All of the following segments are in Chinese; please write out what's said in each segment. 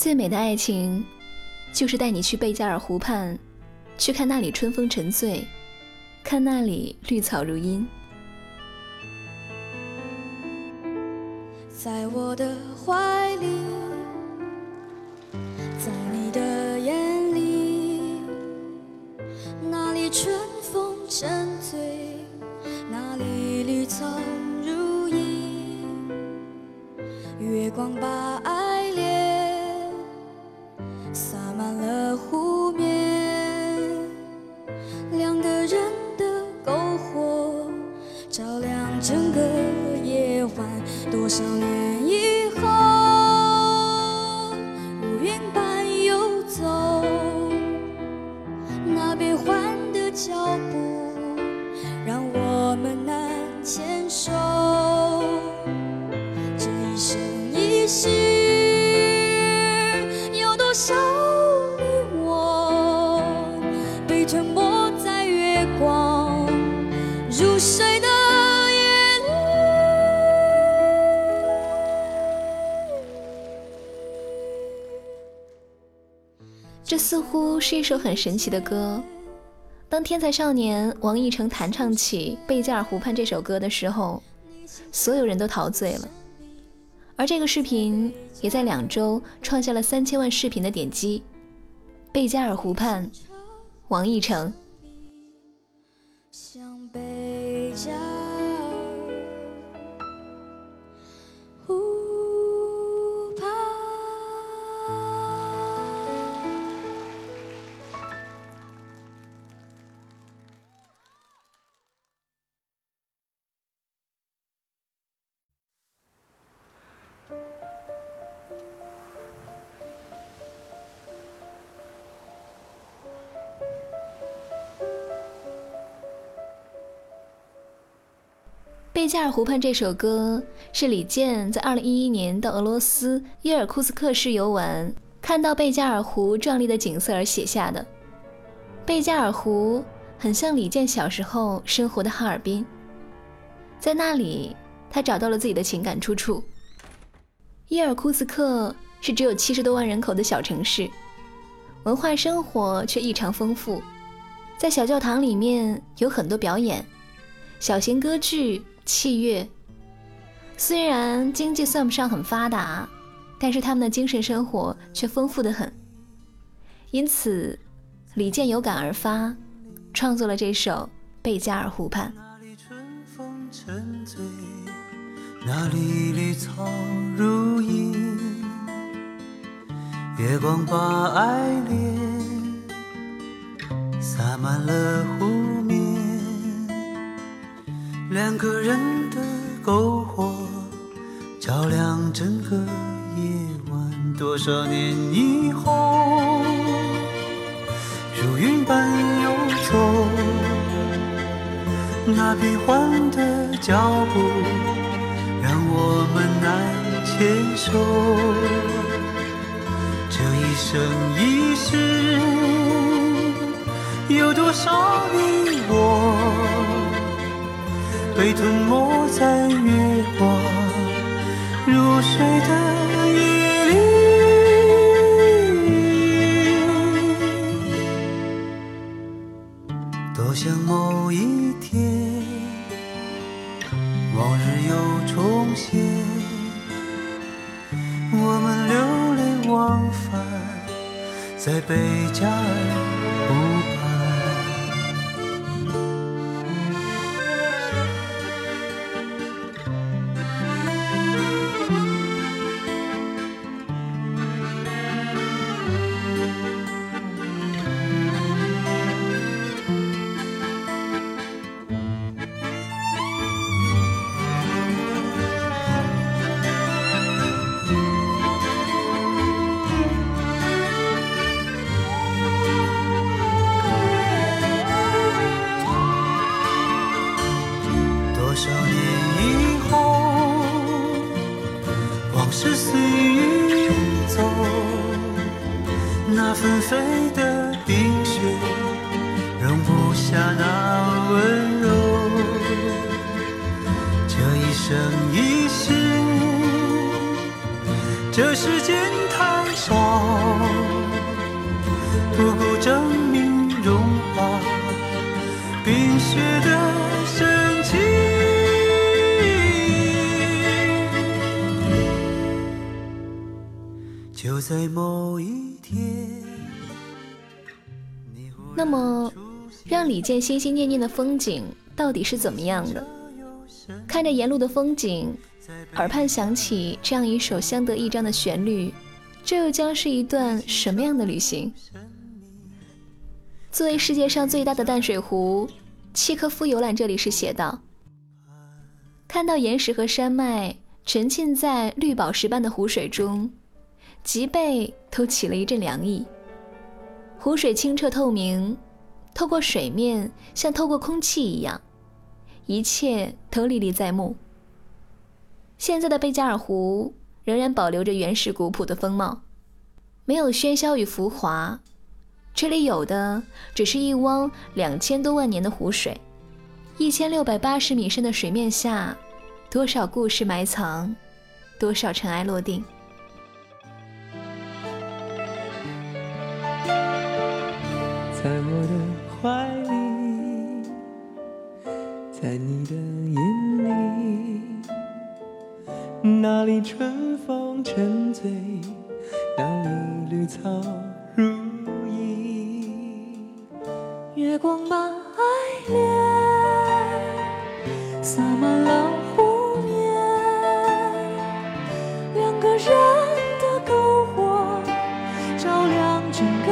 最美的爱情，就是带你去贝加尔湖畔，去看那里春风沉醉，看那里绿草如茵。在我的怀里，在你的眼里，那里春风沉醉，那里绿草如茵，月光把爱。是一首很神奇的歌。当天才少年王艺成弹唱起《贝加尔湖畔》这首歌的时候，所有人都陶醉了。而这个视频也在两周创下了三千万视频的点击。《贝加尔湖畔》，王一成。《贝加尔湖畔》这首歌是李健在2011年到俄罗斯伊尔库斯克市游玩，看到贝加尔湖壮丽的景色而写下的。贝加尔湖很像李健小时候生活的哈尔滨，在那里他找到了自己的情感出处。伊尔库斯克是只有七十多万人口的小城市，文化生活却异常丰富，在小教堂里面有很多表演，小型歌剧。器乐虽然经济算不上很发达，但是他们的精神生活却丰富的很。因此，李健有感而发，创作了这首《贝加尔湖畔》。那里春风，月光把爱恋洒满了湖。两个人的篝火照亮整个夜晚，多少年以后，如云般游走，那变幻的脚步让我们难牵手。这一生一世，有多少你我？被吞没在月光如水的夜里多想某一天往日又重现我们流连忘返在贝加尔的深情。就在某一天，你忽然那么，让李健心心念念的风景到底是怎么样的？看着沿路的风景，耳畔响起这样一首相得益彰的旋律，这又将是一段什么样的旅行？作为世界上最大的淡水湖，契科夫游览这里时写道：“看到岩石和山脉沉浸在绿宝石般的湖水中，脊背都起了一阵凉意。湖水清澈透明，透过水面像透过空气一样，一切都历历在目。现在的贝加尔湖仍然保留着原始古朴的风貌，没有喧嚣与浮华，这里有的只是一汪两千多万年的湖水，一千六百八十米深的水面下，多少故事埋藏，多少尘埃落定。在我的怀里，在你的眼里，那里春风沉醉，那里绿草月光把爱恋洒满了湖面，两个人的篝火照亮整个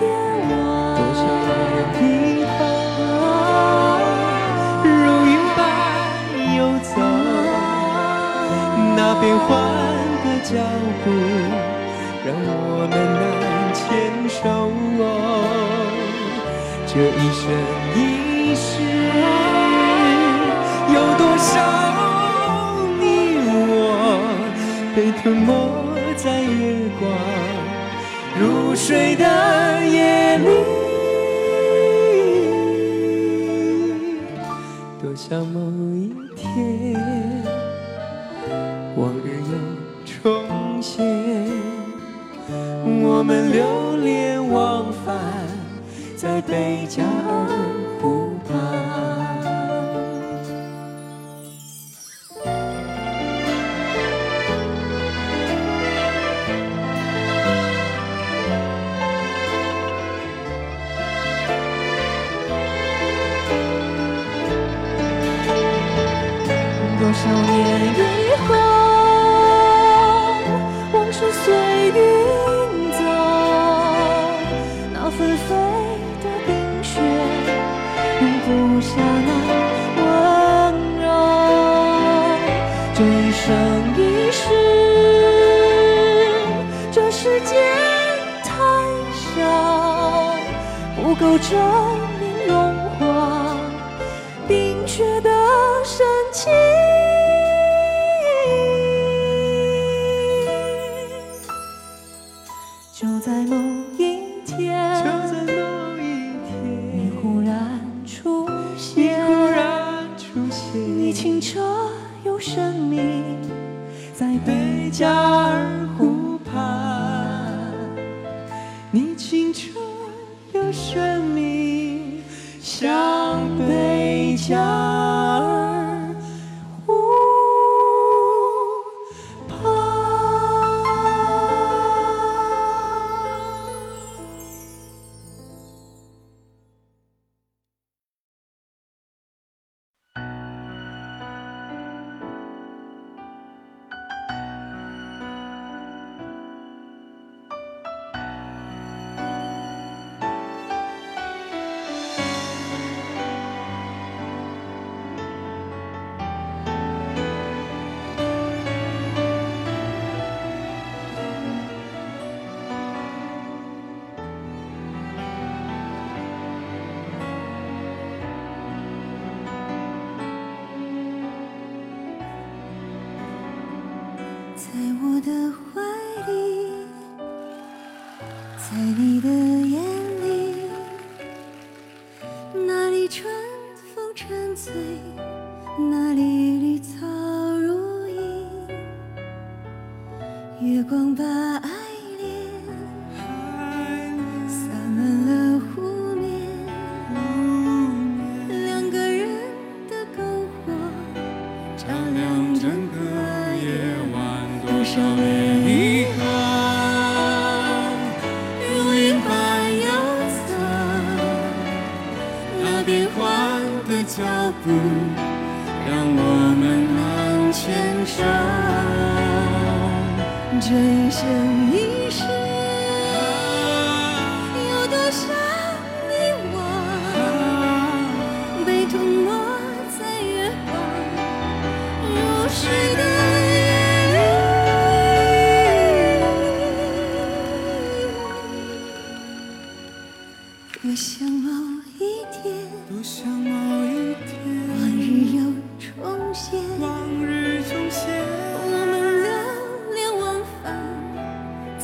夜多少晚。年以后，如云般游走，那变幻的脚步，让我们这一生一世，有多少你我被吞没在月光如水的夜里？多想某一天，贝加尔湖畔。多少年以后，往事随云走，那纷飞生命融化冰雪的神奇。就在某一天，就在某一你，忽然出你现，忽然出现，你清澈又神秘，在贝加尔湖畔，你清澈又神秘向北疆。在我的怀里，在你的脚步，让我们难牵手。这一生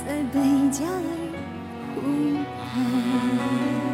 在贝加尔湖畔。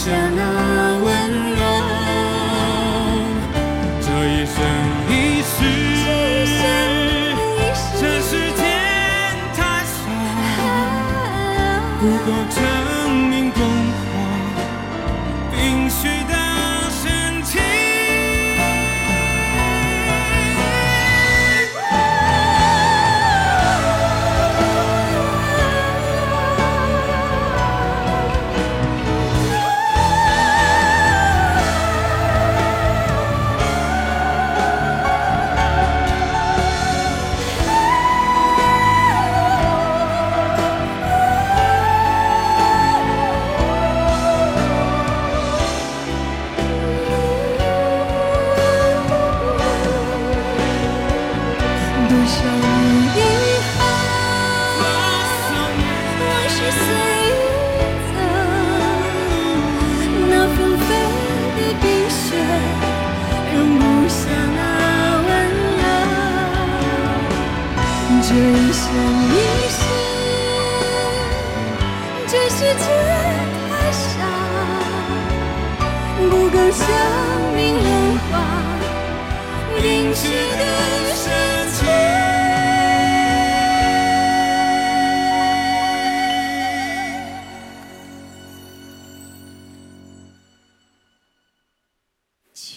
不下多少遗憾，往事随风走。那纷飞的冰雪，容不下那温柔。这一生一世，这世界太少，不够相。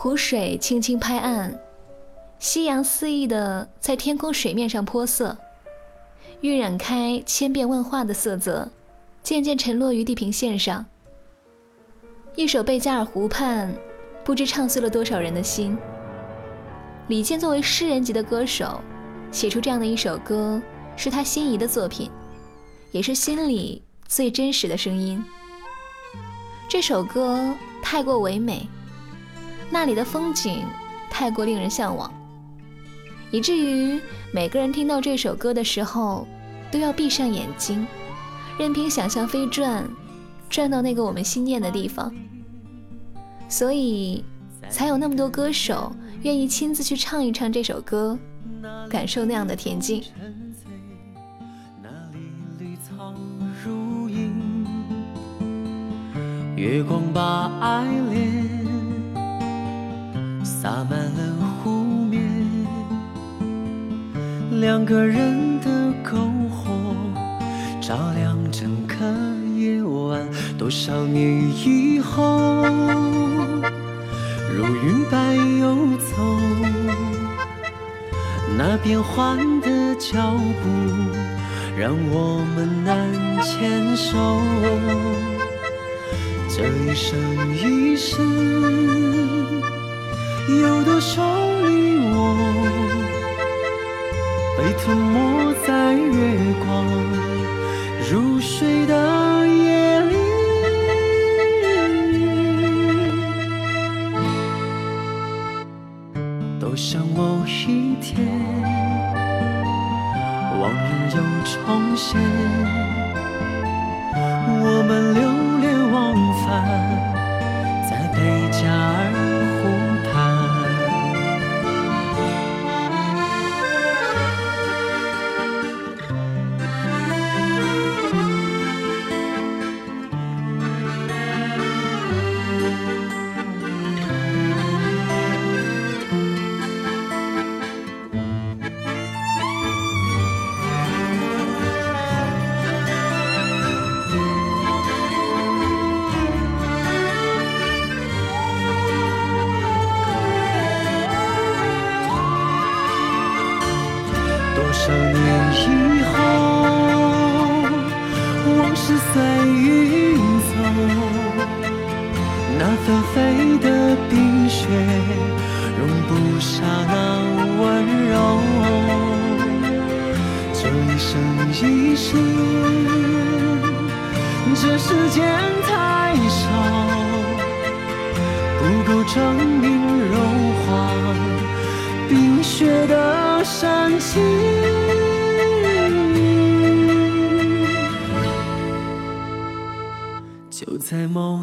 湖水轻轻拍岸，夕阳肆意的在天空水面上泼色，晕染开千变万化的色泽，渐渐沉落于地平线上。一首《贝加尔湖畔》，不知唱碎了多少人的心。李健作为诗人级的歌手，写出这样的一首歌，是他心仪的作品，也是心里最真实的声音。这首歌太过唯美。那里的风景太过令人向往，以至于每个人听到这首歌的时候都要闭上眼睛，任凭想象飞转，转到那个我们心念的地方。所以，才有那么多歌手愿意亲自去唱一唱这首歌，感受那样的恬静。月光把爱恋。洒满了湖面，两个人的篝火照亮整个夜晚。多少年以后，如云般游走，那变幻的脚步让我们难牵手。这一生一世。有多少你我被吞没在月光如水的夜里？多想某一天，往日又重现，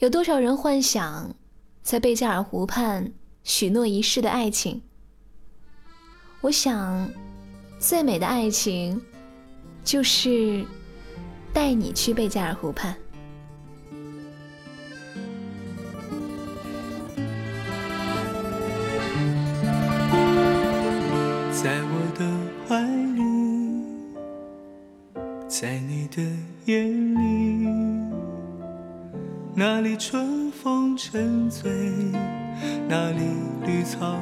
有多少人幻想在贝加尔湖畔许诺一世的爱情？我想，最美的爱情就是带你去贝加尔湖畔。那里春风沉醉，那里绿草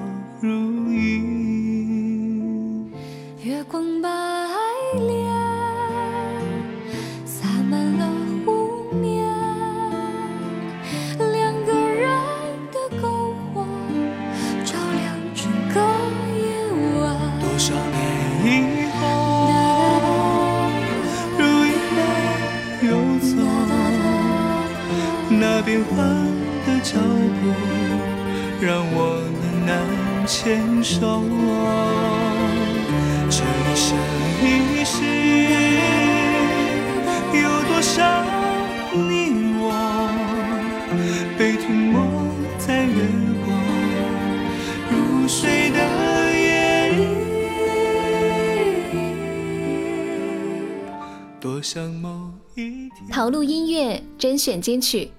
的脚步，让我们。难牵手。这一生一世，有多少你我被停没在月光如水的夜里？多想某一天。陶路音乐甄选金曲，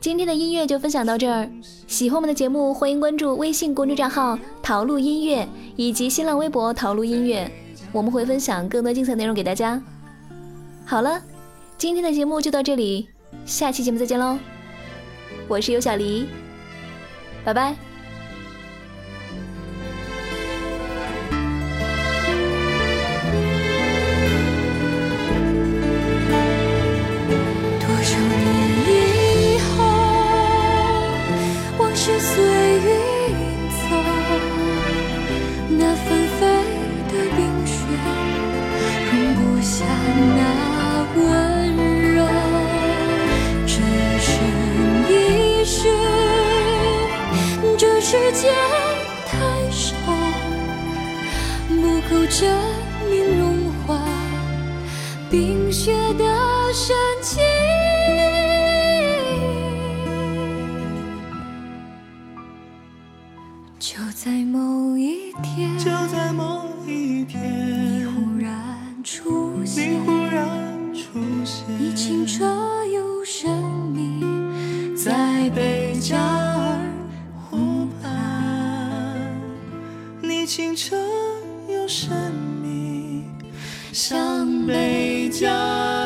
今天的音乐就分享到这儿。喜欢我们的节目，欢迎关注微信公众账号“陶路音乐”以及新浪微博“陶路音乐”，我们会分享更多精彩内容给大家。好了，今天的节目就到这里，下期节目再见喽！我是尤小黎，拜拜。冰雪的深情，就在某一天，就在某一你，忽然出现你，忽然出现，你清澈又神秘，在贝加尔湖畔，你清澈又神秘，像贝家。